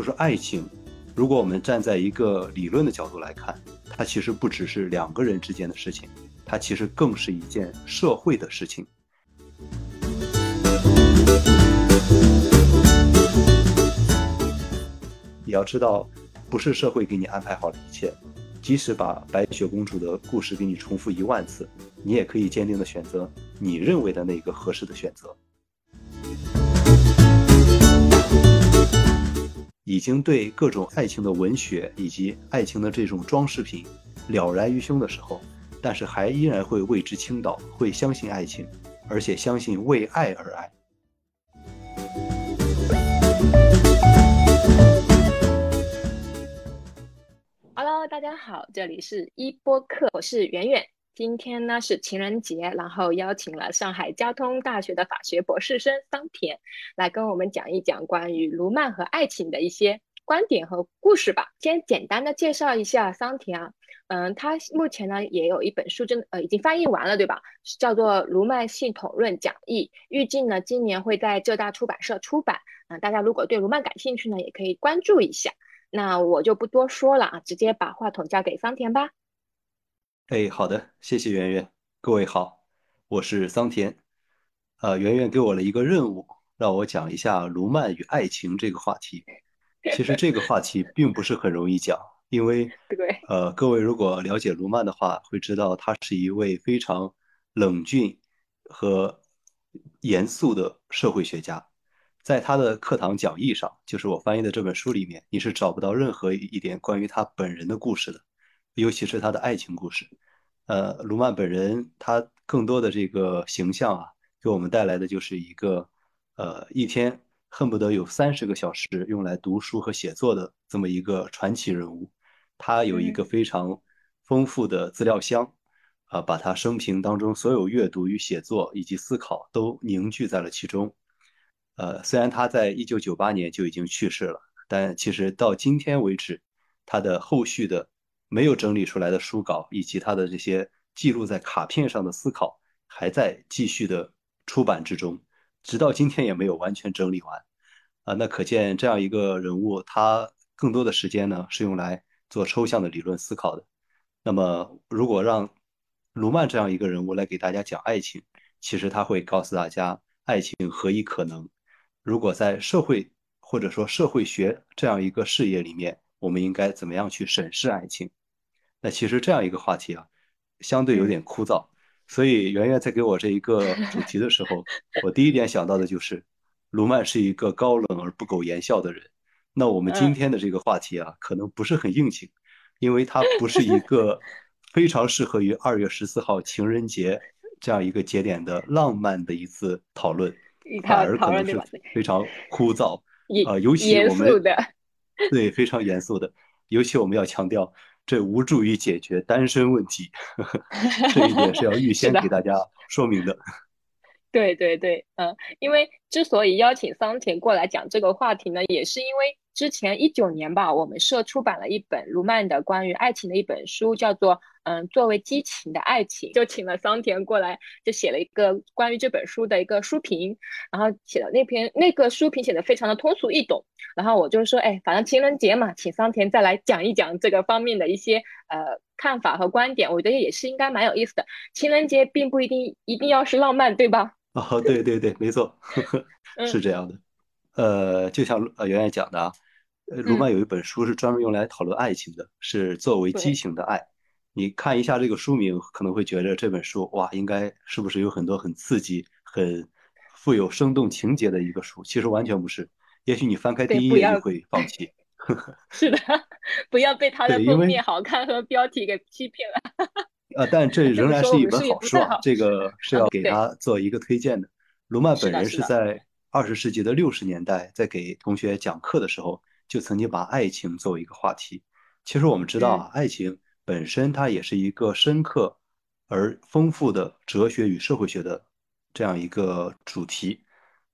就是爱情。如果我们站在一个理论的角度来看，它其实不只是两个人之间的事情，它其实更是一件社会的事情。你要知道，不是社会给你安排好了一切，即使把白雪公主的故事给你重复一万次，你也可以坚定的选择你认为的那个合适的选择。已经对各种爱情的文学以及爱情的这种装饰品了然于胸的时候，但是还依然会为之倾倒，会相信爱情，而且相信为爱而爱。Hello，大家好，这里是一播客，我是圆圆。今天呢是情人节，然后邀请了上海交通大学的法学博士生桑田来跟我们讲一讲关于卢曼和爱情的一些观点和故事吧。先简单的介绍一下桑田啊，嗯，他目前呢也有一本书，真呃已经翻译完了，对吧？叫做《卢曼系统论讲义》，预计呢今年会在浙大出版社出版。啊，大家如果对卢曼感兴趣呢，也可以关注一下。那我就不多说了啊，直接把话筒交给桑田吧。哎，好的，谢谢圆圆。各位好，我是桑田。呃，圆圆给我了一个任务，让我讲一下卢曼与爱情这个话题。其实这个话题并不是很容易讲，因为 呃，各位如果了解卢曼的话，会知道他是一位非常冷峻和严肃的社会学家。在他的课堂讲义上，就是我翻译的这本书里面，你是找不到任何一点关于他本人的故事的。尤其是他的爱情故事，呃，卢曼本人他更多的这个形象啊，给我们带来的就是一个，呃，一天恨不得有三十个小时用来读书和写作的这么一个传奇人物。他有一个非常丰富的资料箱，啊，把他生平当中所有阅读与写作以及思考都凝聚在了其中。呃，虽然他在一九九八年就已经去世了，但其实到今天为止，他的后续的。没有整理出来的书稿，以及他的这些记录在卡片上的思考，还在继续的出版之中，直到今天也没有完全整理完。啊，那可见这样一个人物，他更多的时间呢是用来做抽象的理论思考的。那么，如果让卢曼这样一个人物来给大家讲爱情，其实他会告诉大家，爱情何以可能？如果在社会或者说社会学这样一个事业里面，我们应该怎么样去审视爱情？那其实这样一个话题啊，相对有点枯燥，所以圆圆在给我这一个主题的时候，我第一点想到的就是，卢曼是一个高冷而不苟言笑的人。那我们今天的这个话题啊，可能不是很应景，因为它不是一个 非常适合于二月十四号情人节这样一个节点的浪漫的一次讨论，反而可能是非常枯燥啊，尤其我们对非常严肃的，尤其我们要强调。这无助于解决单身问题，这一点是要预 先给大家说明的。对对对，嗯，因为之所以邀请桑田过来讲这个话题呢，也是因为。之前一九年吧，我们社出版了一本卢曼的关于爱情的一本书，叫做《嗯，作为激情的爱情》，就请了桑田过来，就写了一个关于这本书的一个书评，然后写的那篇那个书评写的非常的通俗易懂，然后我就说，哎，反正情人节嘛，请桑田再来讲一讲这个方面的一些呃看法和观点，我觉得也是应该蛮有意思的。情人节并不一定一定要是浪漫，对吧？哦，对对对，没错，是这样的。呃，就像呃圆圆讲的啊，呃卢曼有一本书是专门用来讨论爱情的，是作为激情的爱。你看一下这个书名，可能会觉得这本书哇，应该是不是有很多很刺激、很富有生动情节的一个书？其实完全不是。也许你翻开第一页就会放弃。是的，不要被它的封面好看和标题给欺骗了。呃，但这 仍然是一本好书啊，这个是要给他做一个推荐的。卢曼本人是在。二十世纪的六十年代，在给同学讲课的时候，就曾经把爱情作为一个话题。其实我们知道啊，爱情本身它也是一个深刻而丰富的哲学与社会学的这样一个主题。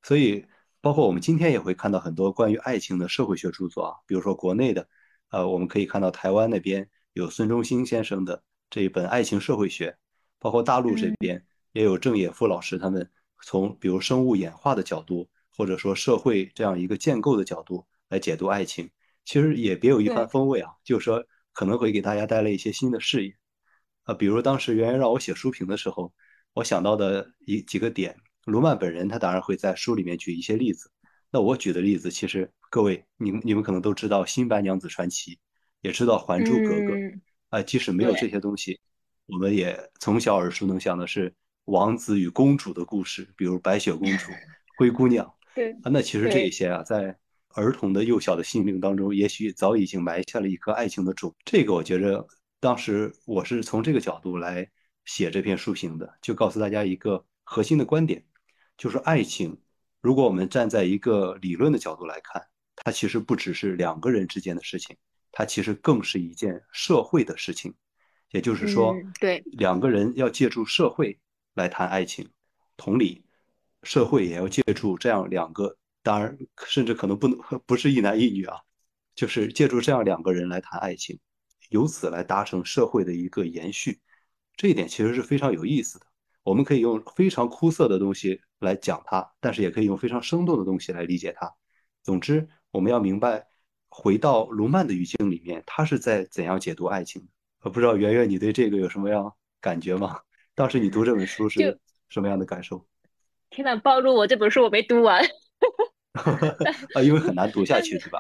所以，包括我们今天也会看到很多关于爱情的社会学著作啊，比如说国内的，呃，我们可以看到台湾那边有孙中兴先生的这一本《爱情社会学》，包括大陆这边也有郑也夫老师他们。从比如生物演化的角度，或者说社会这样一个建构的角度来解读爱情，其实也别有一番，风味啊，就是说可能会给大家带来一些新的视野。啊，比如当时圆圆让我写书评的时候，我想到的一几个点，卢曼本人他当然会在书里面举一些例子。那我举的例子，其实各位你们你们可能都知道《新白娘子传奇》，也知道《还珠格格》。嗯，啊、即使没有这些东西，我们也从小耳熟能详的是王子与公主的故事，比如白雪公主、灰姑娘对啊。那其实这一，些啊，在儿童的幼小的心灵当中，也许早已经埋下了一颗爱情的种。这个我觉着，当时我是从这个角度来写这篇书评的，就告诉大家一个核心的观点，就是爱情，如果我们站在一个理论的角度来看，它其实不只是两个人之间的事情，它其实更是一件社会的事情。也就是说，嗯对，两个人要借助社会来谈爱情，同理，社会也要借助这样两个，当然甚至可能不能不是一男一女啊，就是借助这样两个人来谈爱情，由此来达成社会的一个延续。这一点其实是非常有意思的。我们可以用非常枯涩的东西来讲它，但是也可以用非常生动的东西来理解它。总之，我们要明白，回到卢曼的语境里面，他是在怎样解读爱情的。我不知道圆圆你对这个有什么样感觉吗？当时你读这本书是什么样的感受？天呐，暴露我这本书我没读完，啊，因为很难读下去，是吧？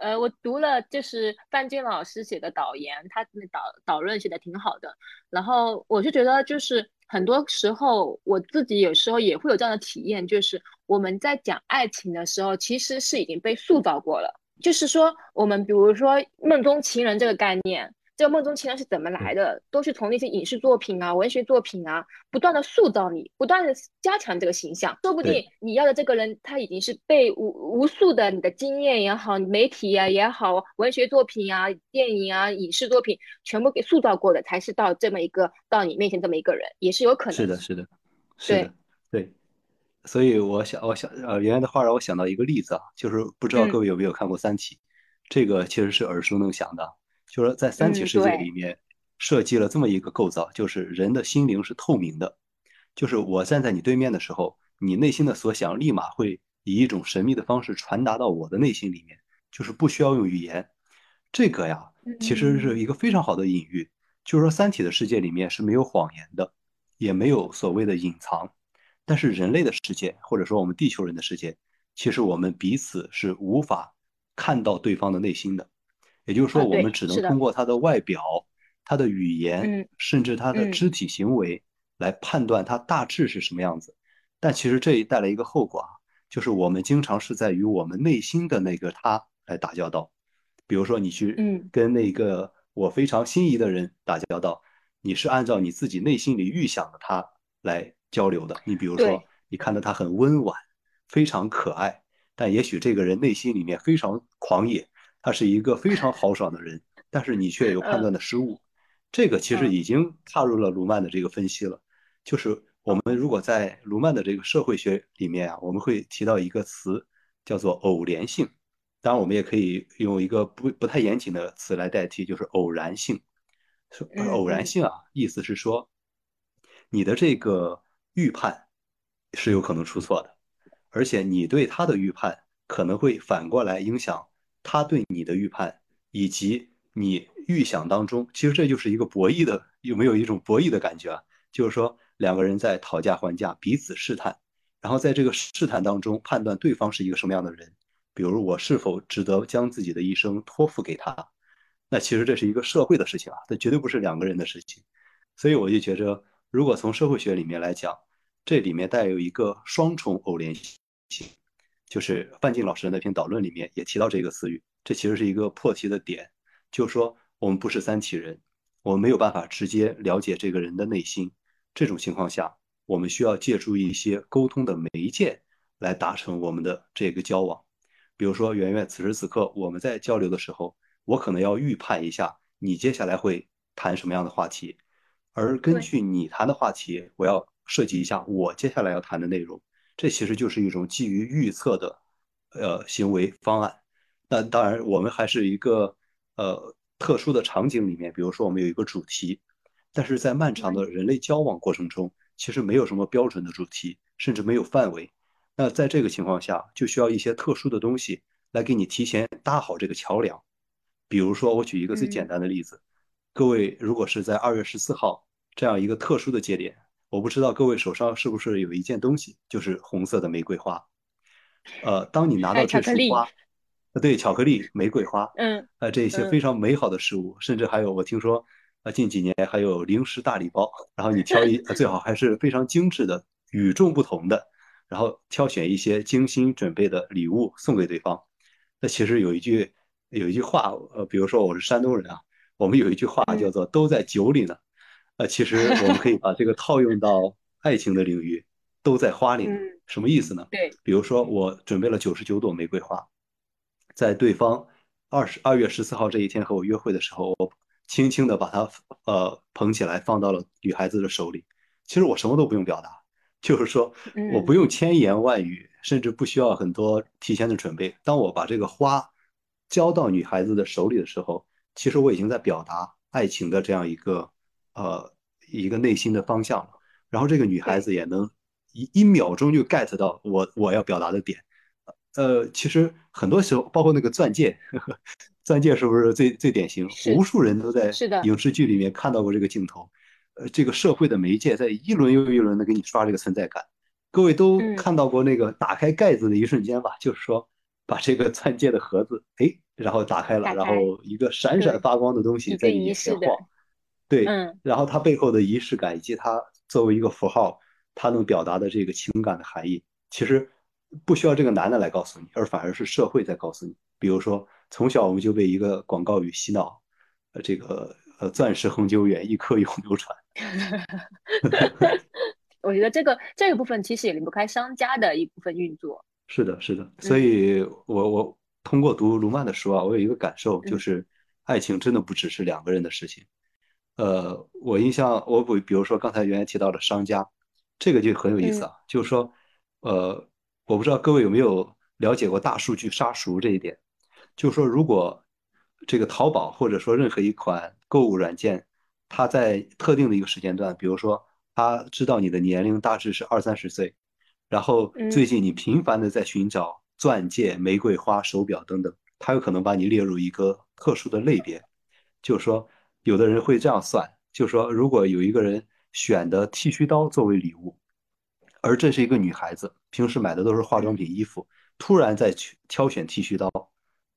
呃，我读了就是范俊老师写的导言，他那导导论写的挺好的。然后我是觉得，就是很多时候我自己有时候也会有这样的体验，就是我们在讲爱情的时候，其实是已经被塑造过了。就是说，我们比如说梦中情人这个概念，这个梦中情人是怎么来，的，都是从那些影视作品啊、文学作品啊，不断的塑造你，不断的加强这个形象。说不定，你要的这个人，他已经是被无无数的你的经验也好、媒体啊也好、文学作品啊、电影啊、影视作品全部给塑造过的，才是到这么一个到你面前这么一个人，也是有可能。是的，是的，是对，的，对。所以我想，我想，呃，圆圆的话让我想到一个例子啊，就是不知道各嗯位有没有看过《三体》，这个其实是耳熟能详的，就是在三体嗯，世界里，面设计了这么一个构造，就是人的心灵是透明的，就是我站在你对面的时候，你内心的所想立马会以一种神秘的方式传达到我的内心里面，就是不需要用语言。这个呀，其实是嗯，一个非常好的隐喻，就是说三体的世界里面是没有谎言的，也没有所谓的隐藏。但是人类的世界，或者说我们地球人的世界，其实我们彼此是无法看到对方的内心的。也就是说，啊，我们，只能，通过他的外表、他的语言，嗯甚至他的嗯，肢体行为来判断他大致是什么样子。但其实这也带来一个后果啊，就是我们经常是在与我们内心的那个他来打交道。比如说，你去嗯，跟那个我非常心仪的人打交道，你是按照你自己内心里预想的他来交流的。你比如说，你看到他很温婉，非常可爱，但也许这个人内心里面非常狂野，他是一个非常豪爽的人，但是你却有判断嗯的失误。这个其实嗯已经踏入了卢曼的这个分析了，就是我们如果在卢曼的这个社会学里面啊，我们会提到一个词叫做偶联性。当然，我们也可以用一个不不太严谨的词来代替，就是偶然性。偶然性啊，意思是说，你的这个预判是有可能出错的，而且你对他的预判可能会反过来影响他对你的预判，以及你预想当中，其实这就是一个博弈的，有没有一种博弈的感觉啊？就是说两个人在讨价还价，彼此试探，然后在这个试探当中判断对方是一个什么样的人，比如我是否值得将自己的一生托付给他。那其实这是一个社会的事情啊，这绝对不是两个人的事情。所以我就觉着，如果从社会学里面来讲，这里面带有一个双重偶联性，就是范进老师的那篇导论里面也提到这个词语，这其实是一个破题的点，就是说我们不是三体人，我们没有办法直接了解这个人的内心，这种情况下，我们需要借助一些沟通的媒介来达成我们的这个交往。比如说，圆圆，此时此刻我们在交流的时候，我可能要预判一下你接下来会谈什么样的话题，而根，据你谈的话题，我要设计一下我接下来要谈的内容。这其实就是一种基于预测的呃行为方案。那当然，我们还是一个呃特殊的场景里面，比如说我们有一个主题，但是在漫长，的人类交往过程中，其实没有什么标准的主题，甚至没有范围。那在这个情况下，就需要一些特殊的东西来给你提前搭好这个桥梁。比如说，我举一个最简单的例子，各位如果是在二月十四号这样一个特殊的节点，我不知道各位手上是不是有一件东西，就是红色的玫瑰花。呃，当你拿到这束花，呃，对，巧克力、玫瑰花，嗯，呃，这些非常美好的事物，甚至还有我听说，呃，近几年还有零食大礼包，然后你挑一，最好还是非常精致的、与众不同的，然后挑选一些精心准备的礼物送给对方。那其实有一句有一句话，呃，比如说我是山东人啊，我们有一句话叫做“都在酒里呢”，呃，其实我们可以把这个套用到爱情的领域，“都在花里”，什么意思呢？对，比如说我准备了九十九朵玫瑰花。在对方二十二月十四号这一天和我约会的时候，我轻轻的把它呃捧起来，放到了女孩子的手里。其实我什么都不用表达，就是说我不用千言万语，甚至不需要很多提前的准备。当我把这个花交到女孩子的手里的时候，其实我已经在表达爱情的这样一个呃一个内心的方向了。然后这个女孩子也能一一秒钟就 get 到我我要表达的点。呃，其实很多时候，包括那个钻戒，呵 呵钻戒是不是最最典型？无数人都在影视剧里面看到过这个镜头。呃，这个社会的媒介在一轮又一轮的给你刷这个存在感。各位都看到过那个打开盖子的一瞬间吧？就是说，把这个钻戒的盒子，哎，然后打开了，然后一个闪闪发光的东西在你面前晃。对，然后它背后的仪式感以及它作为一个符号，它能表达的这个情感的含义，其实。不需要这个男的来告诉你，而反而是社会在告诉你。比如说，从小我们就被一个广告语洗脑，呃，这个呃，钻石恒久远，一颗永流传。我觉得这个这个部分其实也离不开商家的一部分运作。是的，是的。所以我我通过读卢曼的书啊，我有一个感受，就是爱情真的不只是两个人的事情。呃，我印象我比，比如说刚才原来提到的商家，这个就很有意思啊，就是说，呃。我不知道各位有没有了解过大数据杀熟这一点，就是说，如果这个淘宝或者说任何一款购物软件，它在特定的一个时间段，比如说它知道你的年龄大致是二三十岁，然后最近你频繁的在寻找钻戒、玫瑰花、手表等等，它有可能把你列入一个特殊的类别。就是说，有的人会这样算，就说，如果有一个人选的剃须刀作为礼物。而这是一个女孩子，平时买的都是化妆品、衣服，突然在挑选剃须刀，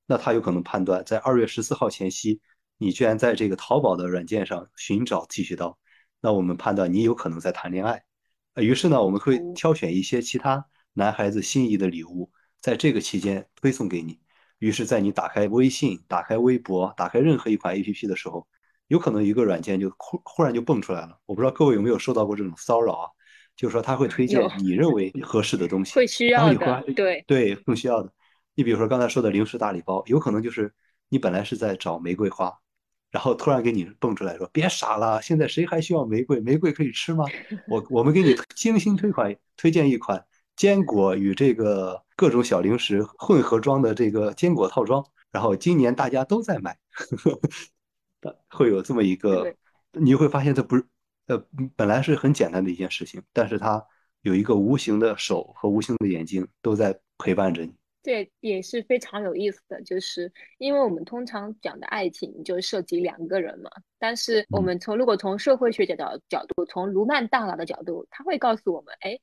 那她有可能判断，在二月十四号前夕，你居然在这个淘宝的软件上寻找剃须刀，那我们判断你有可能在谈恋爱。于是呢，我们会挑选一些其他男孩子心仪的礼物，在这个期间推送给你。于是，在你打开微信、打开微博、打开任何一款 APP 的时候，有可能一个软件就忽忽然就蹦出来了。我不知道各位有没有受到过这种骚扰啊？就是说他会推荐你认为合适的东西，会需要的，对对，更需要的。你比如说刚才说的零食大礼包，有可能就是你本来是在找玫瑰花，然后突然给你蹦出来说：“别傻了，现在谁还需要玫瑰？玫瑰可以吃吗？”我我们给你精心推款推荐一款坚果与这个各种小零食混合装的这个坚果套装，然后今年大家都在买，会有这么一个，你会发现这不是。呃，本来是很简单的一件事情，但是它有一个无形的手和无形的眼睛都在陪伴着你。这也是非常有意思的，就是因为我们通常讲的爱情就涉及两个人嘛，但是我们从如果从社会学角的角度，从卢曼大佬的角度，他会告诉我们，哎，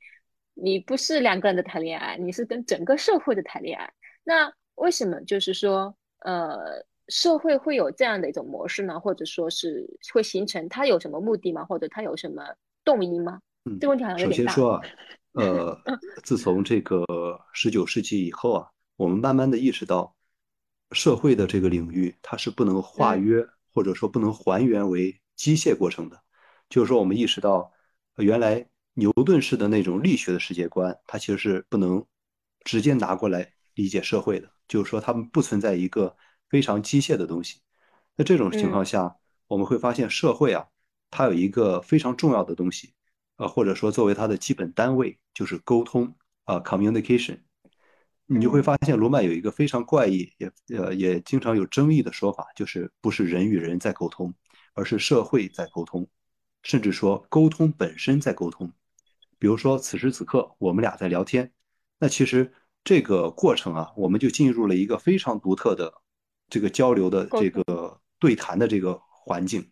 你不是两个人的谈恋爱，你是跟整个社会的谈恋爱。那为什么就是说，呃？社会会有这样的一种模式呢，或者说是会形成，它有什么目的吗？或者它有什么动因吗？嗯，这个问题好像有点大。首先说啊，呃，自从这个十九世纪以后啊，我们慢慢的意识到，社会的这个领域它是不能化约或者说不能还原为机械过程的。就是说，我们意识到，原来牛顿式的那种力学的世界观，它其实是不能直接拿过来理解社会的。就是说，他们不存在一个。非常机械的东西，那这种情况下，我们会发现社会啊，它有一个非常重要的东西，呃，或者说作为它的基本单位就是沟通啊，communication。你就会发现罗曼有一个非常怪异，也呃也经常有争议的说法，就是不是人与人在沟通，而是社会在沟通，甚至说沟通本身在沟通。比如说此时此刻我们俩在聊天，那其实这个过程啊，我们就进入了一个非常独特的这个交流的这个对谈的这个环境，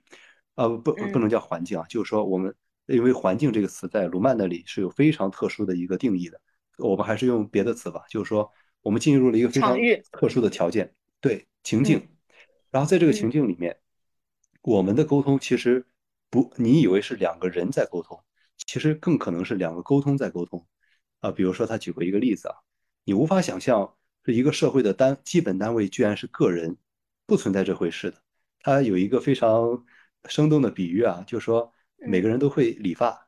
呃，不不能叫环境啊，就是说我们因为环境这个词在卢曼那里是有非常特殊的一个定义的，我们还是用别的词吧，就是说我们进入了一个非常特殊的条件，对情境，然后在这个情境里面，我们的沟通其实不，你以为是两个人在沟通，其实更可能是两个沟通在沟通，啊，比如说他举过一个例子啊。你无法想象，是一个社会的单基本单位居然是个人，不存在这回事的。他有一个非常生动的比喻啊，就说每个人都会理发，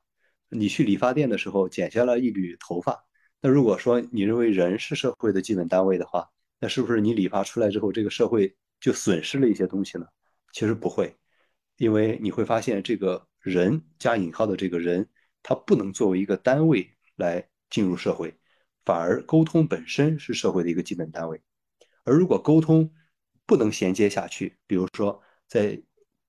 你去理发店的时候剪下了一缕头发。那如果说你认为人是社会的基本单位的话，那是不是你理发出来之后，这个社会就损失了一些东西呢？其实不会，因为你会发现，这个人加引号的这个人，他不能作为一个单位来进入社会。反而沟通本身是社会的一个基本单位，而如果沟通不能衔接下去，比如说在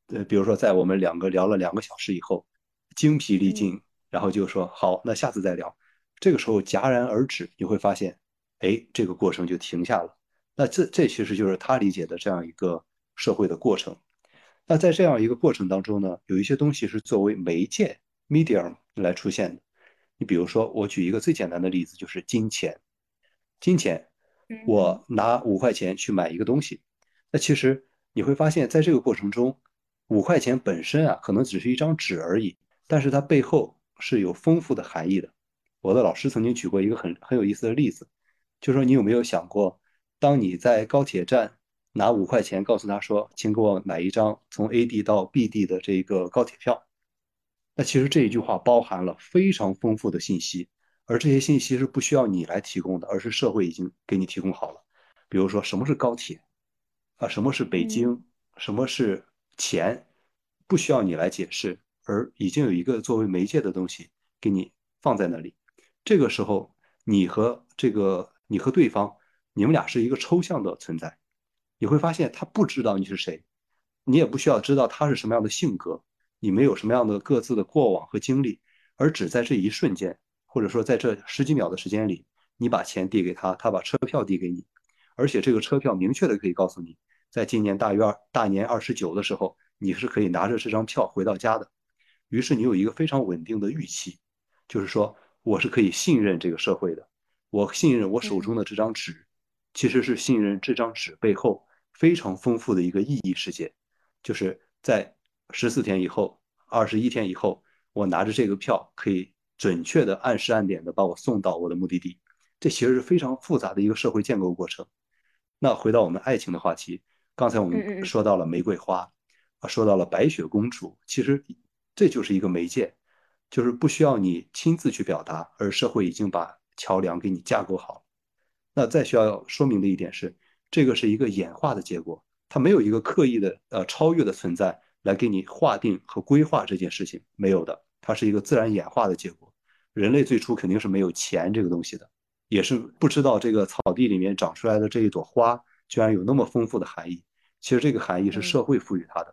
呃，比如说在我们两个聊了两个小时以后，精疲力尽，然后就说好，那下次再聊，这个时候戛然而止，你会发现，哎，这个过程就停下了。那这这其实就是他理解的这样一个社会的过程。那在这样一个过程当中呢，有一些东西是作为媒介 medium 来出现的。你比如说，我举一个最简单的例子，就是金钱。金钱，我拿五块钱去买一个东西，那其实你会发现在这个过程中，五块钱本身啊，可能只是一张纸而已，但是它背后是有丰富的含义的。我的老师曾经举过一个很很有意思的例子，就说你有没有想过，当你在高铁站拿五块钱，告诉他说，请给我买一张从 A 地到 B 地的这个高铁票。那其实这一句话包含了非常丰富的信息，而这些信息是不需要你来提供的，而是社会已经给你提供好了。比如说什么是高铁，啊，什么是北京，什么是钱，不需要你来解释，而已经有一个作为媒介的东西给你放在那里。这个时候，你和这个你和对方，你们俩是一个抽象的存在。你会发现他不知道你是谁，你也不需要知道他是什么样的性格。你们有什么样的各自的过往和经历，而只在这一瞬间，或者说在这十几秒的时间里，你把钱递给他，他把车票递给你，而且这个车票明确的可以告诉你，在今年大约大年二十九的时候，你是可以拿着这张票回到家的。于是你有一个非常稳定的预期，就是说我是可以信任这个社会的，我信任我手中的这张纸，其实是信任这张纸背后非常丰富的一个意义世界，就是在。十四天以后，二十一天以后，我拿着这个票可以准确的按时按点的把我送到我的目的地。这其实是非常复杂的一个社会建构过程。那回到我们爱情的话题，刚才我们说到了玫瑰花，啊，说到了白雪公主，其实这就是一个媒介，就是不需要你亲自去表达，而社会已经把桥梁给你架构好。那再需要说明的一点是，这个是一个演化的结果，它没有一个刻意的呃超越的存在。来给你划定和规划这件事情没有的，它是一个自然演化的结果。人类最初肯定是没有钱这个东西的，也是不知道这个草地里面长出来的这一朵花居然有那么丰富的含义。其实这个含义是社会赋予它的，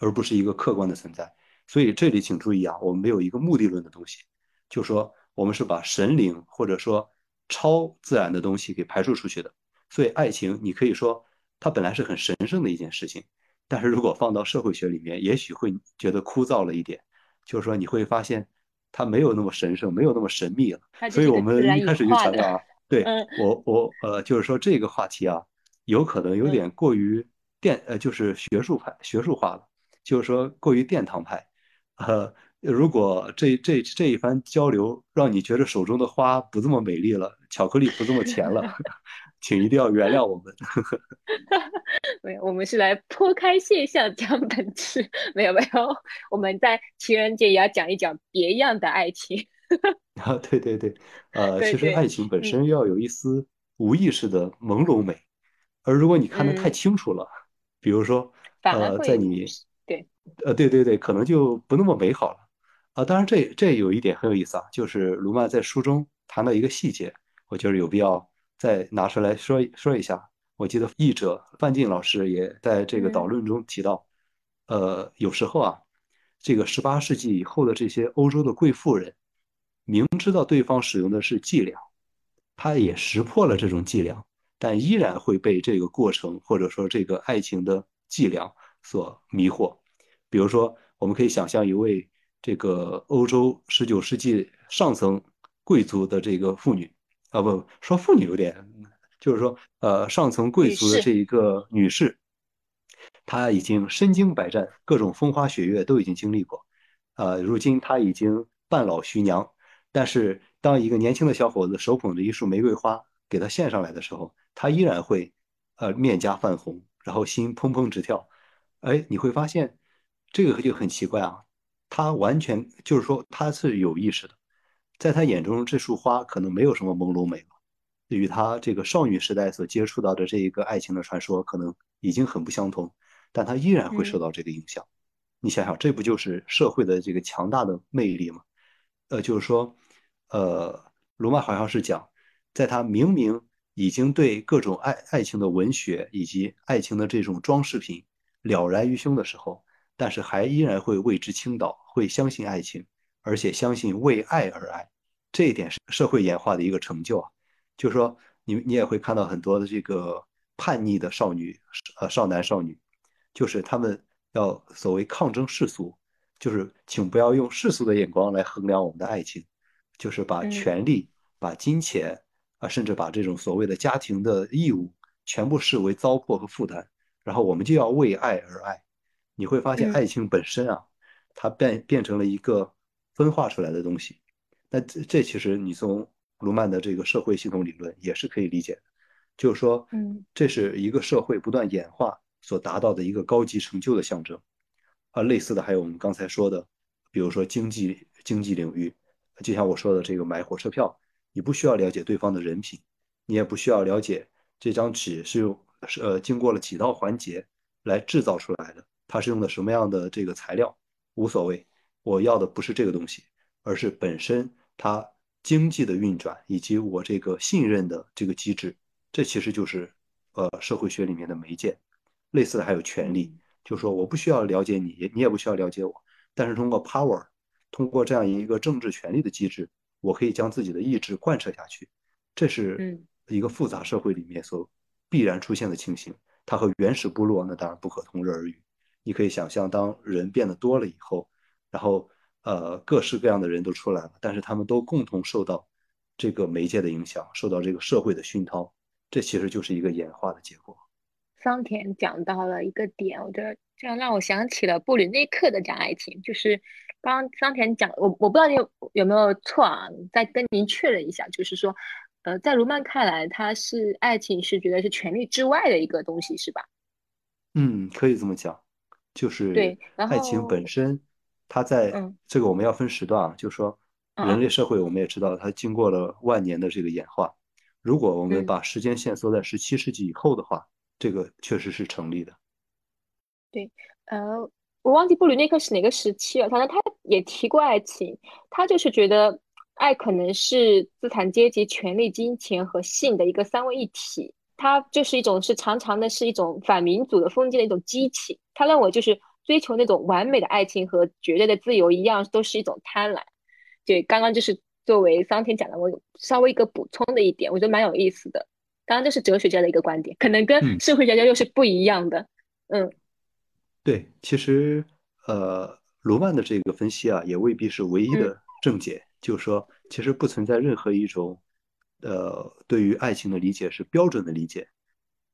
而不是一个客观的存在。所以这里请注意啊，我们没有一个目的论的东西，就说我们是把神灵或者说超自然的东西给排除出去的。所以爱情，你可以说它本来是很神圣的一件事情。但是如果放到社会学里面，也许会觉得枯燥了一点，就是说你会发现它没有那么神圣，没有那么神秘了。所以我们一开始就强调啊，对我我呃，就是说这个话题啊，有可能有点过于殿呃，就是学术派学术化了，就是说过于殿堂派。呃，如果这这这一番交流让你觉得手中的花不这么美丽了，巧克力不这么甜了。请一定要原谅我们。没有，我们是来剖开现象讲本质。没有没有，我们在情人节也要讲一讲别样的爱情。啊，对对对，呃，其实爱情本身要有一丝无意识的朦胧美，而如果你看得太清楚了，比如说，呃，在你对，呃，对对对，可能就不那么美好了。啊，当然这这有一点很有意思啊，就是卢曼在书中谈到一个细节，我觉得有必要。再拿出来说说一下，我记得译者范进老师也在这个导论中提到，呃，有时候啊，这个十八世纪以后的这些欧洲的贵妇人，明知道对方使用的是伎俩，她也识破了这种伎俩，但依然会被这个过程或者说这个爱情的伎俩所迷惑。比如说，我们可以想象一位这个欧洲十九世纪上层贵族的这个妇女，啊不说妇女有点，就是说呃上层贵族的这一个女士，她已经身经百战，各种风花雪月都已经经历过，呃，如今她已经半老徐娘，但是。当一个年轻的小伙子手捧着一束玫瑰花给她献上来的时候，她依然会，呃，面颊泛红，然后心砰砰直跳。哎，你会发现，这个就很奇怪啊。他完全就是说他是有意识的，在他眼中这束花可能没有什么朦胧美了，与他这个少女时代所接触到的这一个爱情的传说可能已经很不相同，但他依然会受到这个影响。你想想，这不就是社会的这个强大的魅力吗？呃，就是说。呃，罗曼好像是讲，在他明明已经对各种爱爱情的文学以及爱情的这种装饰品了然于胸的时候，但是还依然会为之倾倒，会相信爱情，而且相信为爱而爱，这一点是社会演化的一个成就啊。就是说，你你也会看到很多的这个叛逆的少女，呃，少男少女，就是他们要所谓抗争世俗，就是请不要用世俗的眼光来衡量我们的爱情。就是把权力、把金钱啊，甚至把这种所谓的家庭的义务，全部视为糟粕和负担，然后我们就要为爱而爱。你会发现，爱情本身啊，它变变成了一个分化出来的东西。那这这其实你从卢曼的这个社会系统理论也是可以理解的，就是说，嗯，这是一个社会不断演化所达到的一个高级成就的象征。啊，类似的还有我们刚才说的，比如说经济经济领域。就像我说的，这个买火车票，你不需要了解对方的人品，你也不需要了解这张纸是用是呃经过了几道环节来制造出来的，它是用的什么样的这个材料，无所谓。我要的不是这个东西，而是本身它经济的运转以及我这个信任的这个机制。这其实就是呃社会学里面的媒介。类似的还有权利，就是说我不需要了解你，你也不需要了解我，但是通过 power。通过这样一个政治权力的机制，我可以将自己的意志贯彻下去，这是一个复杂社会里面所必然出现的情形。它和原始部落那当然不可同日而语。你可以想象，当人变得多了以后，然后呃各式各样的人都出来了，但是他们都共同受到这个媒介的影响，受到这个社会的熏陶，这其实就是一个演化的结果。桑田讲到了一个点，我觉得这样让我想起了布吕内克的讲爱情，就是。刚刚桑田讲，我我不知道你有有没有错啊？再跟您确认一下，就是说，呃，在卢曼看来，他是爱情是觉得是权力之外的一个东西，是吧？嗯，可以这么讲，就是对，爱情本身，它在这个我们要分时段啊，就是说，人类社会我们也知道，它经过了万年的这个演化。如果我们把时间线缩在十七世纪以后的话，这个确实是成立的。对，呃。我忘记布吕内克是哪个时期了，反正他也提过爱情，他就是觉得爱可能是资产阶级、权力、金钱和性的一个三位一体，它就是一种是常常的是一种反民主的封建的一种激情。他认为就是追求那种完美的爱情和绝对的自由一样，都是一种贪婪。对，刚刚就是作为桑田讲的，我稍微一个补充的一点，我觉得蛮有意思的。当然这是哲学家的一个观点，可能跟社会学家又是不一样的。嗯。对，其实，呃，罗曼的这个分析啊，也未必是唯一的正解。就是说，其实不存在任何一种，呃，对于爱情的理解是标准的理解。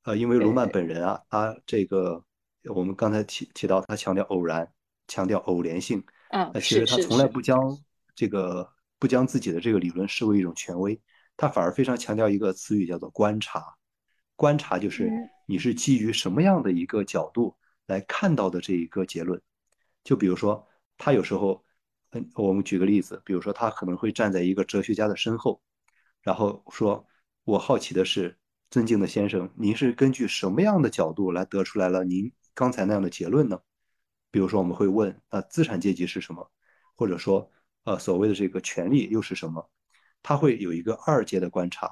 呃，因为罗曼本人啊，他这个我们刚才提提到，他强调偶然，强调偶联性。嗯，那其实他从来不将这个不将自己的这个理论视为一种权威，他反而非常强调一个词语叫做观察。观察就是你是基于什么样的一个角度。来看到的这一个结论，就比如说，他有时候，嗯，我们举个例子，比如说他可能会站在一个哲学家的身后，然后说：“我好奇的是，尊敬的先生，您是根据什么样的角度来得出来了您刚才那样的结论呢？”比如说，我们会问：“呃，资产阶级是什么？”或者说：“呃，所谓的这个权利又是什么？”他会有一个二阶的观察，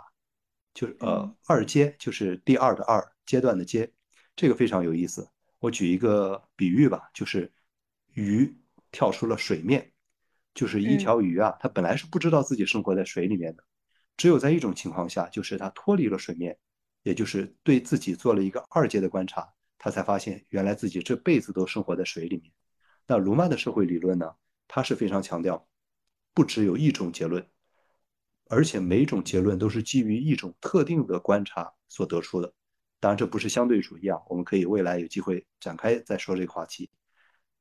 就是呃，二阶就是第二的二阶段的阶，这个非常有意思。我举一个比喻吧，就是鱼跳出了水面，就是一条鱼啊，它本来是不知道自己生活在水里面的，只有在一种情况下，就是它脱离了水面，也就是对自己做了一个二阶的观察，他才发现原来自己这辈子都生活在水里面。那卢曼的社会理论呢，他是非常强调不只有一种结论，而且每种结论都是基于一种特定的观察所得出的。当然，这不是相对主义啊，我们可以未来有机会展开再说这个话题。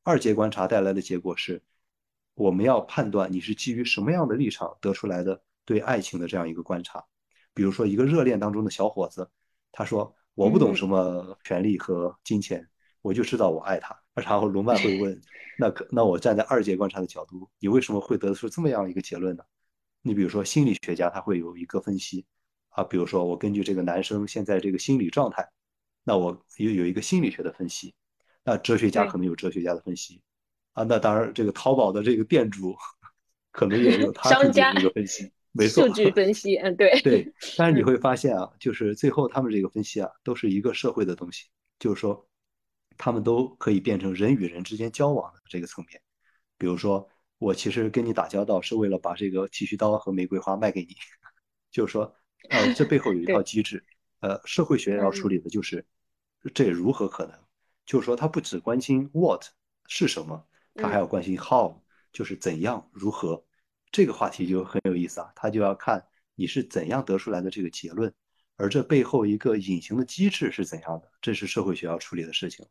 二阶观察带来的结果是，我们要判断你是基于什么样的立场得出来的对爱情的这样一个观察。比如说，一个热恋当中的小伙子，他说：“我不懂什么权利和金钱，我就知道我爱他。”然后卢曼会问：“那可那我站在二阶观察的角度，你为什么会得出这么样一个结论呢？”你比如说，心理学家他会有一个分析。啊，比如说我根据这个男生现在这个心理状态，那我有有一个心理学的分析，那哲学家可能有哲学家的分析，啊，那当然这个淘宝的这个店主 可能也有他自己的一个分析，没错，数据 分析，嗯，对，对，但是你会发现啊，就是最后他们这个分析啊，都是一个社会的东西，就是说他们都可以变成人与人之间交往的这个层面，比如说我其实跟你打交道是为了把这个剃须刀和玫瑰花卖给你，就是说。呃，这背后有一套机制，呃，社会学要处理的就是这如何可能？就是说，他不只关心 what 是什么，他还要关心 how，就是怎样如何。这个话题就很有意思啊，他就要看你是怎样得出来的这个结论，而这背后一个隐形的机制是怎样的，这是社会学要处理的事情。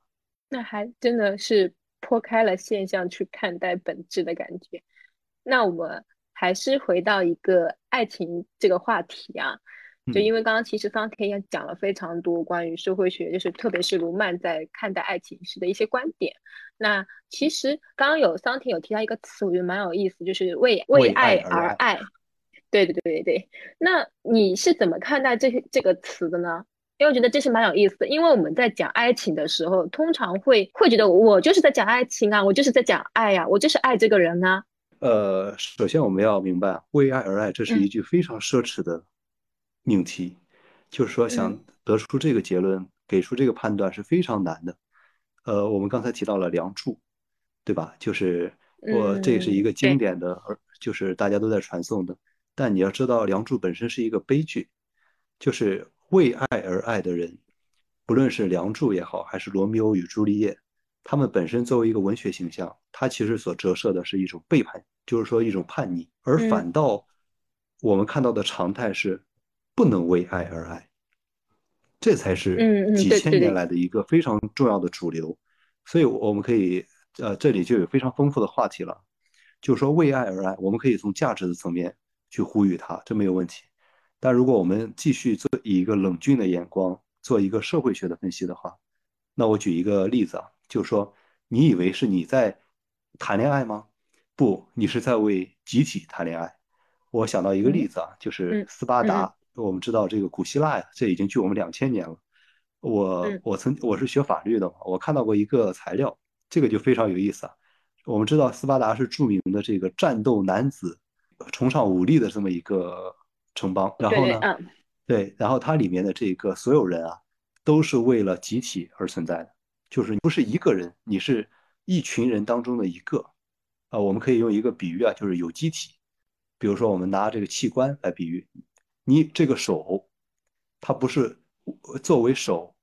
那还真的是剖开了现象去看待本质的感觉。那我们。还是回到一个爱情这个话题啊，就因为刚刚其实方田也讲了非常多关于社会学，就是特别是卢曼在看待爱情时的一些观点。那其实刚刚有桑田有提到一个词，我觉得蛮有意思，就是为为爱而爱。对对对对对。那你是怎么看待这这个词的呢？因为我觉得这是蛮有意思的，因为我们在讲爱情的时候，通常会会觉得我就是在讲爱情啊，我就是在讲爱呀，我就是爱这个人啊。呃，首先我们要明白，为爱而爱，这是一句非常奢侈的命题，就是说想得出这个结论，给出这个判断是非常难的。呃，我们刚才提到了《梁祝》，对吧？就是我这也是一个经典的，而就是大家都在传颂的。但你要知道，《梁祝》本身是一个悲剧，就是为爱而爱的人，不论是梁祝也好，还是罗密欧与朱丽叶。他们本身作为一个文学形象，它其实所折射的是一种背叛，就是说一种叛逆，而反倒我们看到的常态是不能为爱而爱，这才是几千年来的一个非常重要的主流。所以我们可以，呃，这里就有非常丰富的话题了，就是说为爱而爱，我们可以从价值的层面去呼吁它，这没有问题。但如果我们继续做以一个冷峻的眼光做一个社会学的分析的话，那我举一个例子啊。就是说你以为是你在谈恋爱吗？不，你是在为集体谈恋爱。我想到一个例子啊，就是斯巴达。我们知道这个古希腊呀，这已经距我们两千年了。我我曾我是学法律的嘛，我看到过一个材料，这个就非常有意思啊。我们知道斯巴达是著名的这个战斗男子，崇尚武力的这么一个城邦。然后呢，对，然后它里面的这个所有人啊，都是为了集体而存在的。就是不是一个人，你是一群人当中的一个，啊，我们可以用一个比喻啊，就是有机体。比如说，我们拿这个器官来比喻，你这个手，它不是作为手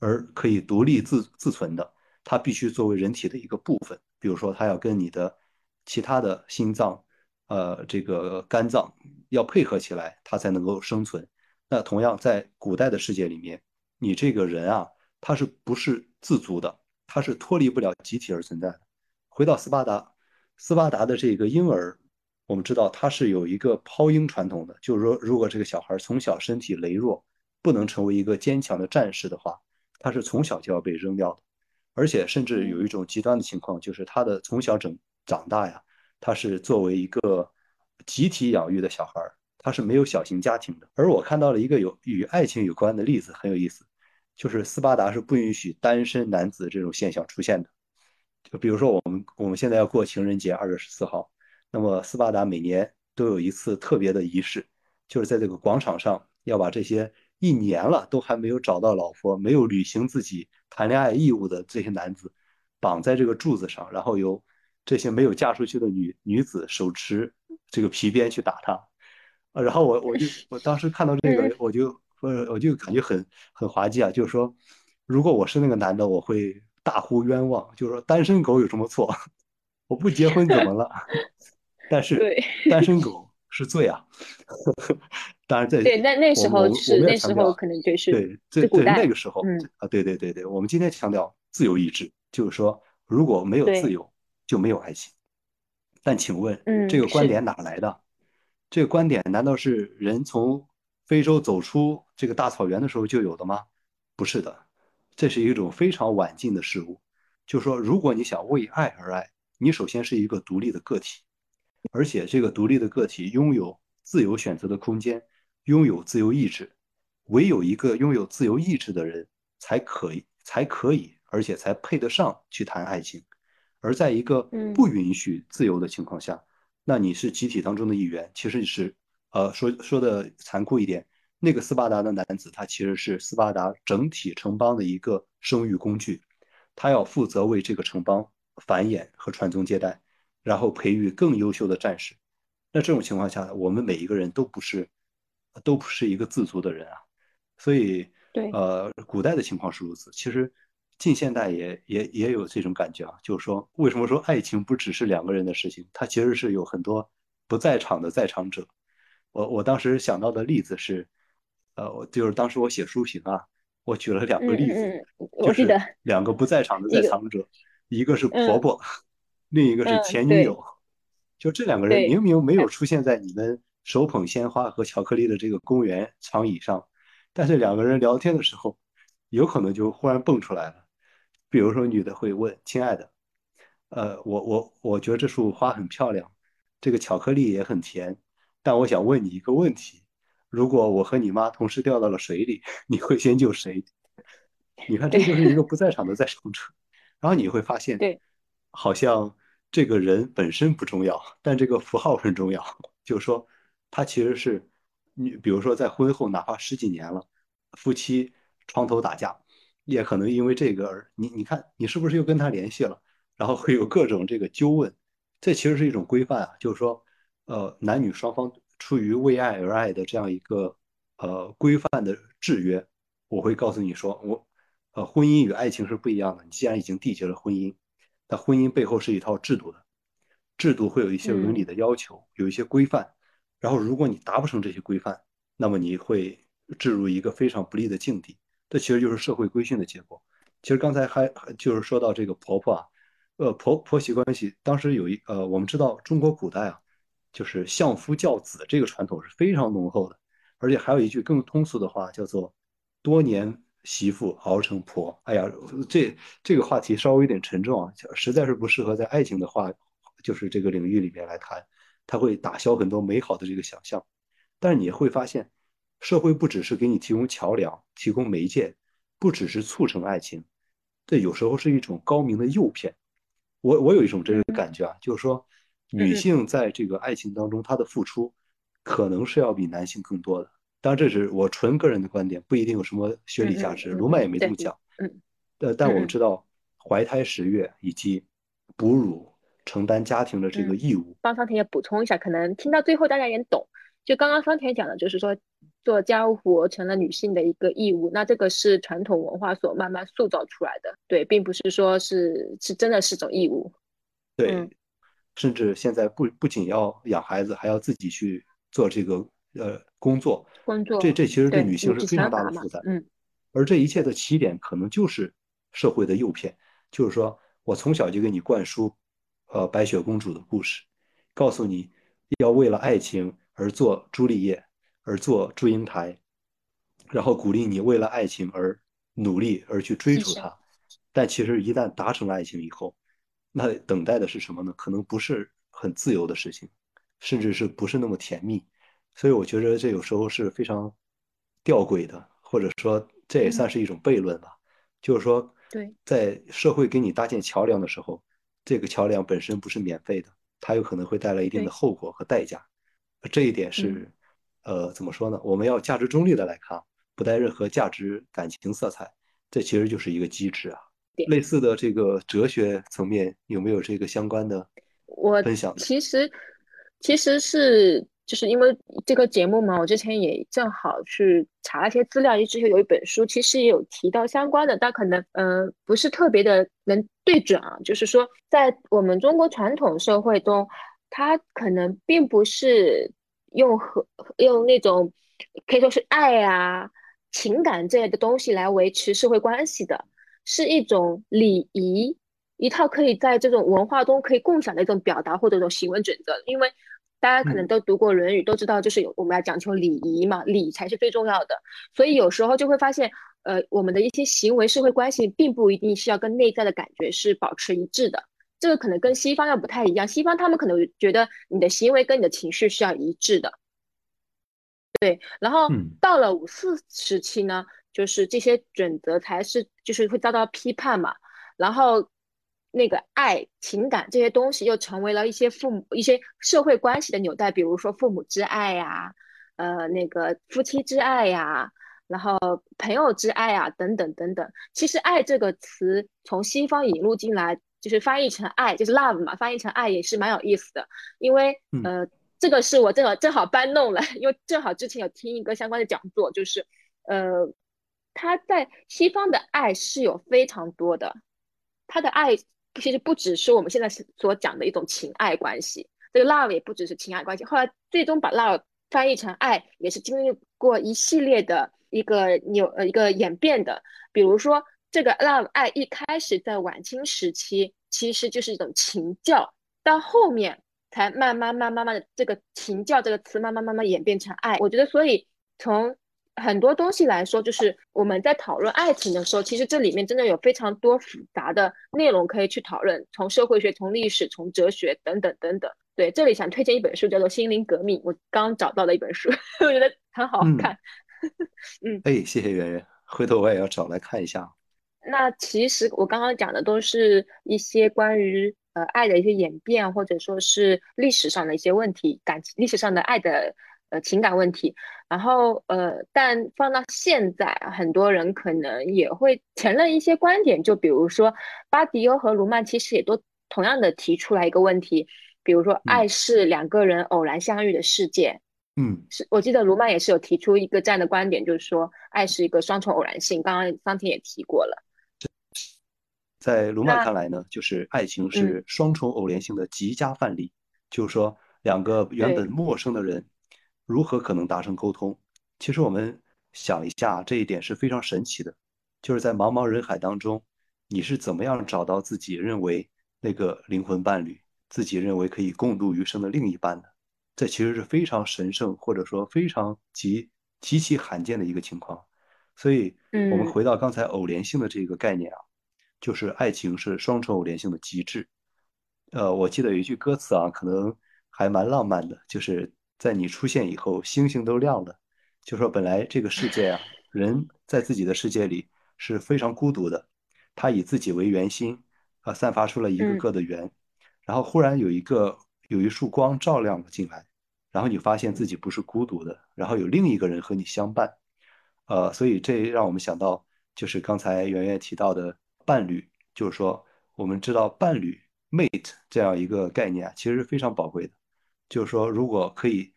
而可以独立自自存的，它必须作为人体的一个部分。比如说，它要跟你的其他的心脏、呃，这个肝脏要配合起来，它才能够生存。那同样，在古代的世界里面，你这个人啊。他是不是自足的？他是脱离不了集体而存在的。回到斯巴达，斯巴达的这个婴儿，我们知道他是有一个抛婴传统的，就是说，如果这个小孩从小身体羸弱，不能成为一个坚强的战士的话，他是从小就要被扔掉的。而且甚至有一种极端的情况，就是他的从小整长大呀，他是作为一个集体养育的小孩，他是没有小型家庭的。而我看到了一个有与爱情有关的例子，很有意思。就是斯巴达是不允许单身男子这种现象出现的，就比如说我们我们现在要过情人节二月十四号，那么斯巴达每年都有一次特别的仪式，就是在这个广场上要把这些一年了都还没有找到老婆、没有履行自己谈恋爱义务的这些男子绑在这个柱子上，然后由这些没有嫁出去的女女子手持这个皮鞭去打他。啊然后我我就我当时看到这嗯个，我就呃我就感觉很很滑稽啊，就是说，如果我是那个男的，我会大呼冤枉，就是说单身狗有什么错？我不结婚怎么了？但是对单身狗是罪啊！当然在，对，那那时候是那时候可能就是对，这这是那个时候嗯，啊，对对对对，我们今天强调自由意志，就是说如果没有自，由，就没有爱情。但请问这个观点哪来的？这个观点难道是人从非洲走出这个大草原的时候就有的吗？不是的，这是一种非常晚近的事物。就是说，如果你想为爱而爱，你首先是一个独立的个体，而且这个独立的个体拥有自由选择的空间，拥有自由意志。唯有一个拥有自由意志的人，才可以，才可以，而且才配得上去谈爱情。而在一个嗯不允许自由的情况下，那你是集体当中的一员，其实是，呃，说说的残酷一点，那个斯巴达的男子，他其实是斯巴达整体城邦的一个生育工具，他要负责为这个城邦繁衍和传宗接代，然后培育更优秀的战士。那这种情况下，我们每一个人都不是，都不是一个自足的人啊。所以，对，呃，古代的情况是如此，其实近现代也也也有这种感觉啊，就是说，为什么说爱情不只是两个人的事情，它其实是有很多不在场的在场者。我我当时想到的例子是，呃，就是当时我写书评啊，我举了两个嗯例子，嗯嗯，就是我记得两个不在场的，在场者，一个是婆嗯婆，另一个是前女友。就这两个人，明明没有哎出现在你们手捧鲜花和巧克力的这个公园长椅上，但是两个人聊天的时候，有可能就忽然蹦出来了。比如说，女的会问：“亲爱的，呃，我我我觉得这束花很漂亮，这个巧克力也很甜，但我想问你一个问题：如果我和你妈同时掉到了水里，你会先救谁？”你看，这就是一个不在场的在场者。然后你会发现，对好像这个人本身不重要，但这个符号很重要。就是说，他其实是你，比如说在婚后，哪怕十几年了，夫妻床头打架，也可能因为这个而你你看，你是不是又跟他联系了？然后会有各种这个纠问，这其实是一种规范啊，就是说，呃，男女双方出于为爱而爱的这样一个呃规范的制约。我会告诉你说，我呃，婚姻与爱情是不一样的。你既然已经缔结了婚姻，那婚姻背后是一套制度的，制度会有一些伦理嗯的要求，有一些规范。然后，如果你达不成这些规范，那么你会置入一个非常不利的境地。这其实就是社会规训的结果。其实刚才还还就是说到这个婆婆啊，呃，婆婆媳关系，当时有一呃，我们知道中国古代啊，就是相夫教子这个传统是非常浓厚的，而且还有一句更通俗的话叫做“多年媳妇熬成婆”。哎呀，这这个话题稍微有点沉重啊，实在是不适合在爱情的话，就是这个领域里面来谈，它会打消很多美好的这个想象。但是你会发现，社会不只是给你提供桥梁、提供媒介，不只是促成爱情，这有时候是一种高明的诱骗。我我有一种这个嗯感觉啊，就是说，女嗯性在这个爱情当中，她的付出可能是要比男性更多的。当然，这是我纯个人的观点，不一定有什么学理嗯价值。卢曼也没这么讲。嗯呃，但我们嗯知道，怀胎十月以及哺乳、承担家庭的这个嗯，义务，帮桑田也补充一下，可能听到最后大家也懂。就刚刚桑田讲的，就是说做家务活成了女性的一个义务，那这个是传统文化所慢慢塑造出来的，对，并不是说是是真的是种义务。嗯，对，甚至现在不不仅要养孩子，还要自己去做这个呃工作，工作，这这其实对对，女性是非常大的负担。嗯而这一切的起点可能就是社会的诱骗，就是说我从小就给你灌输，呃，白雪公主的故事，告诉你要为了爱情而做朱丽叶，而做祝英台，然后鼓励你为了爱情而努力而去追，逐它。但其实一旦达成了爱情以后，那等待的是什么呢？可能不是很自由的事情，甚至是不是那么甜蜜。所以我觉得这有时候是非常吊诡的，或者说这也算嗯，是一种悖论吧。就是说，对，在社会给你搭建桥梁的时候，这个桥梁本身不是免费的，它有可能会带来一定的，后果和代价。这一点嗯，是，呃，怎么说呢？我们要价值中立的来看，不带任何价值感情色彩，这其实就是一个机制啊。类似的这个哲学层面有没有这个相关的我分享的？其实其实是就是因为这个节目嘛，我之前也正好去查了一些资料，之前有一本书，其实也有提到相关的，但可能呃不是特别的能对准啊。就是说，在我们中国传统社会中，它可能并不是用和用那种可以说是爱啊、情感这类的东西来维持社会关系的，是一种礼仪，一套可以在这种文化中可以共享的一种表达或者一种行为准则，因为。大家可能都读过《论语》，都知道就是有我们要讲求礼仪嘛，礼才是最重要的。所以有时候就会发现，呃，我们的一些行为、社会关系，并不一定是要跟内在的感觉是保持一致的。这个可能跟西方要不太一样，西方他们可能觉得你的行为跟你的情绪是要一致的。对，然后到了五四时期呢，就是这些准则才是就是会遭到批判嘛，然后。那个爱情感这些东西又成为了一些父母一些社会关系的纽带，比如说父母之爱呀，呃，那个夫妻之爱呀，然后朋友之爱啊，等等等等。其实“爱”这个词从西方引入进来，就是翻译成“爱”，就是 love 嘛，翻译成“爱”也是蛮有意思的。因为呃，这个是我正好正好搬弄了，因为正好之前有听一个相关的讲座，就是呃，他在西方的爱是有非常多的，他的爱。其实不只是我们现在所讲的一种情爱关系，这个 love 也不只是情爱关系。后来最终把 love 翻译成爱，也是经历过一系列的一个扭呃一个演变的。比如说，这个 love 爱一开始在晚清时期其实就是一种情教，到后面才慢慢慢慢慢的这个情教这个词慢慢慢慢演变成爱。我觉得，所以从很多东西来说，就是我们在讨论爱情的时候，其实这里面真的有非常多复杂的内容可以去讨论，从社会学、从历史、从哲学等等等等。对，这里想推荐一本书，叫做《心灵革命》，我刚找到了一本书，我觉得很好看。嗯，哎，谢谢圆圆，回头我也要找来看一下。那其实我刚刚讲的都是一些关于呃爱的一些演变，或者说是历史上的一些问题，感情历史上的爱的。呃，情感问题，然后呃，但放到现在，很多人可能也会承认一些观点，就比如说巴迪欧和卢曼其实也都同样的提出来一个问题，比如说爱是两个人偶然相遇的世界。嗯，是我记得卢曼也是有提出一个这样的观点，就是说爱是一个双重偶然性。刚刚桑田也提过了，在卢曼看来呢，就是爱情是双重偶然性的极佳范例，就是说两个原本陌生的人。如何可能达成沟通？其实我们想一下，这一点是非常神奇的。就是在茫茫人海当中，你是怎么样找到自己认为那个灵魂伴侣，自己认为可以共度余生的另一半的？这其实是非常神圣，或者说非常极极其罕见的一个情况。所以，我们回到刚才偶联性的这个概念啊，就是爱情是双重偶联性的极致。呃，我记得有一句歌词啊，可能还蛮浪漫的，就是。在你出现以后，星星都亮了。就说本来这个世界啊，人在自己的世界里是非常孤独的，他以自己为圆心，啊，散发出了一个个的圆。然后忽然有一个有一束光照亮了进来，然后你发现自己不是孤独的，然后有另一个人和你相伴。呃，所以这让我们想到，就是刚才圆圆提到的伴侣，就是说我们知道伴侣 mate 这样一个概念啊，其实是非常宝贵的。就是说，如果可以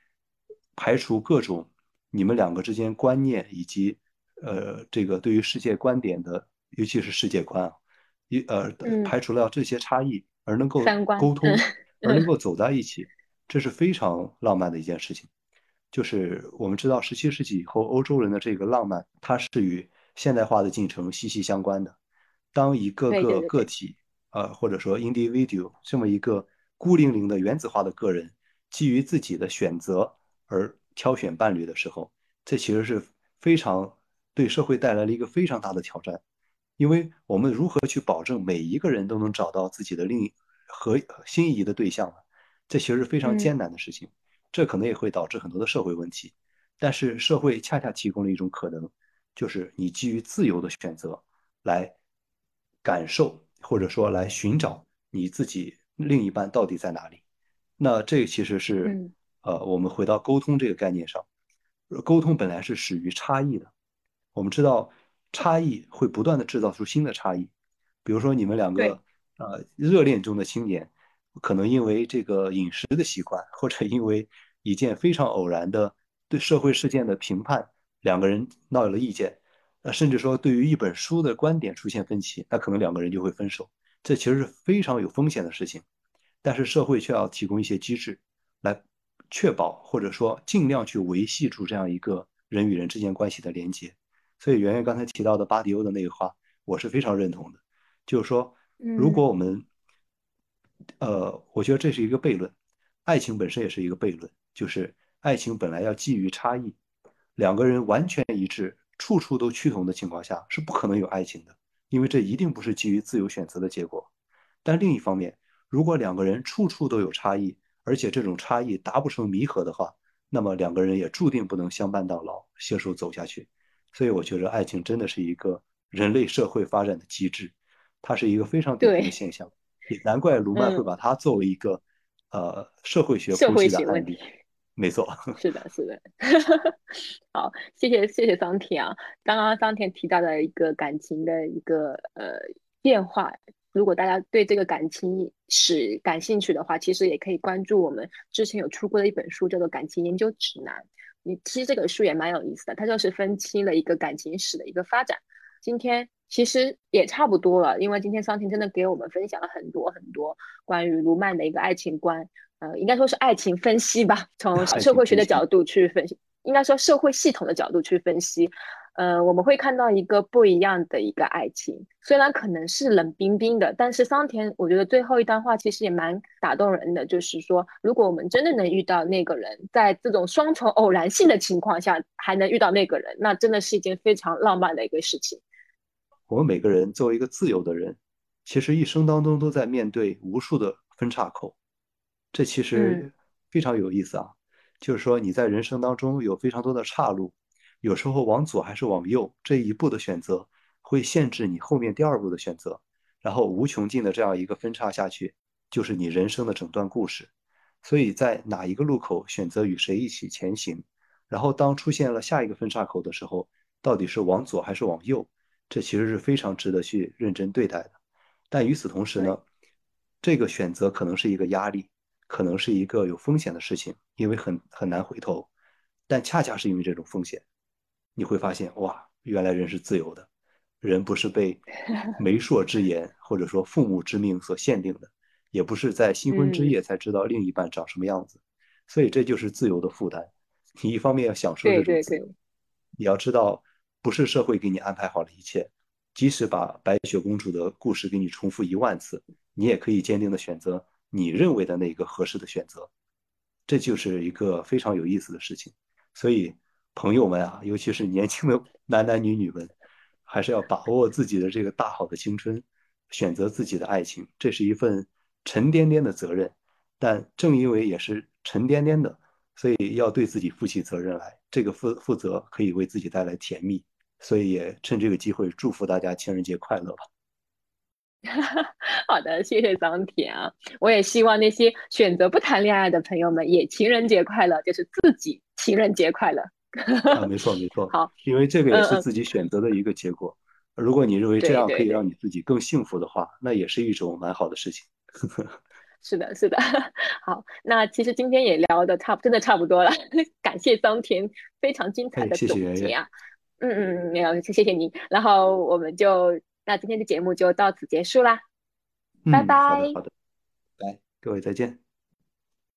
排除各种你们两个之间观念以及呃这个对于世界观点的，尤其是世界观啊，一呃排除了这些差异而能够沟通，而能够走在一起，这是非常浪漫的一件事情。就是我们知道，十七世纪以后欧洲人的这个浪漫，它是与现代化的进程息息相关的。当一个个个体呃或者说 individual 这么一个孤零零的原子化的个人。基于自己的选择而挑选伴侣的时候，这其实是非常对社会带来了一个非常大的挑战，因为我们如何去保证每一个人都能找到自己的另一和心仪的对象呢？这其实是非常艰难的事情，这可能也会导致很多的社会问题。但是社会恰恰提供了一种可能，就是你基于自由的选择来感受或者说来寻找你自己另一半到底在哪里。那这其实是，呃，我们回到沟通这个概念上，沟通本来是始于差异的。我们知道，差异会不断的制造出新的差异。比如说，你们两个，呃，热恋中的青年，可能因为这个饮食的习惯，或者因为一件非常偶然的对社会事件的评判，两个人闹了意见，呃，甚至说对于一本书的观点出现分歧，那可能两个人就会分手。这其实是非常有风险的事情，但是社会却要提供一些机制来确保或者说尽量去维系住这样一个人与人之间关系的连接。所以圆圆刚才提到的巴迪欧的那个话，我是非常认同的，就是说，如果我们，呃，我觉得这是一个悖论，爱情本身也是一个悖论，就是爱情本来要基于差异，两个人完全一致、处处都趋同的情况下是不可能有爱情的。因为这一定不是基于自由选择的结果，但另一方面，如果两个人处处都有差异，而且这种差异达不成弥合的话，那么两个人也注定不能相伴到老，携手走下去。所以，我觉得爱情真的是一个人类社会发展的机制，它是一个非常典型的现象。也难怪卢曼会把它作为一个呃社会学社会学案例。没错，是的，是的。好，谢谢谢谢桑田啊。刚刚桑田提到的一个感情的一个呃变化，如果大家对这个感情史感兴趣的话，其实也可以关注我们之前有出过的一本书，叫做《感情研究指南》。你其实这个书也蛮有意思的，它就是分析了一个感情史的一个发展。今天其实也差不多了，因为今天桑婷真的给我们分享了很多很多关于卢曼的一个爱情观。呃，应该说是爱情分析吧，从社会学的角度去分析，应该说社会系统的角度去分析。呃，我们会看到一个不一样的一个爱情，虽然可能是冷冰冰的，但是桑田我觉得最后一段话其实也蛮打动人的，就是说，如果我们真的能遇到那个人，在这种双重偶然性的情况下还能遇到那个人，那真的是一件非常浪漫的一个事情。我们每个人作为一个自由的人，其实一生当中都在面对无数的分岔口。这其实非常有意思啊，就是说你在人生当中有非常多的岔路，有时候往左还是往右，这一步的选择会限制你后面第二步的选择，然后无穷尽的这样一个分叉下去，就是你人生的整段故事。所以在哪一个路口选择与谁一起前行，然后当出现了下一个分叉口的时候，到底是往左还是往右，这其实是非常值得去认真对待的。但与此同时呢，这个选择可能是一个压力。可能是一个有风险的事情，因为很很难回头，但恰恰是因为这种风险，你会发现哇，原来人是自由的，人不是被 媒妁之言或者说父母之命所限定的，也不是在新婚之夜才知道另一半长什么样子，所以这就是自由的负担。你一方面要享受这种自由，你要知道不是社会给你安排好了一切，即使把白雪公主的故事给你重复一万次，你也可以坚定的选择。你认为的那个合适的选择，这就是一个非常有意思的事情。所以，朋友们啊，尤其是年轻的 男男女女们，还是要把握自己的这个大好的青春，选择自己的爱情。这是一份沉甸甸的责任，但正因为也是沉甸甸的，所以要对自己负起责任来。这个负负责可以为自己带来甜蜜，所以也趁这个机会祝福大家情人节快乐吧。好的，谢谢桑田啊！我也希望那些选择不谈恋爱的朋友们也情人节快乐，就是自己情人节快乐。啊，没错没错。好，因为这个也是自己选择的一个结果。如果你认为这样可以让你自己更幸福的话，那也是一种蛮好的事情。是的，是的。好，那其实今天也聊的差，真的差不多了。感谢桑田非常精彩的总结啊！嗯嗯嗯，没有，谢谢您。然后我们就。那今天的节目就到此结束啦，拜拜。好的，来，各位再见。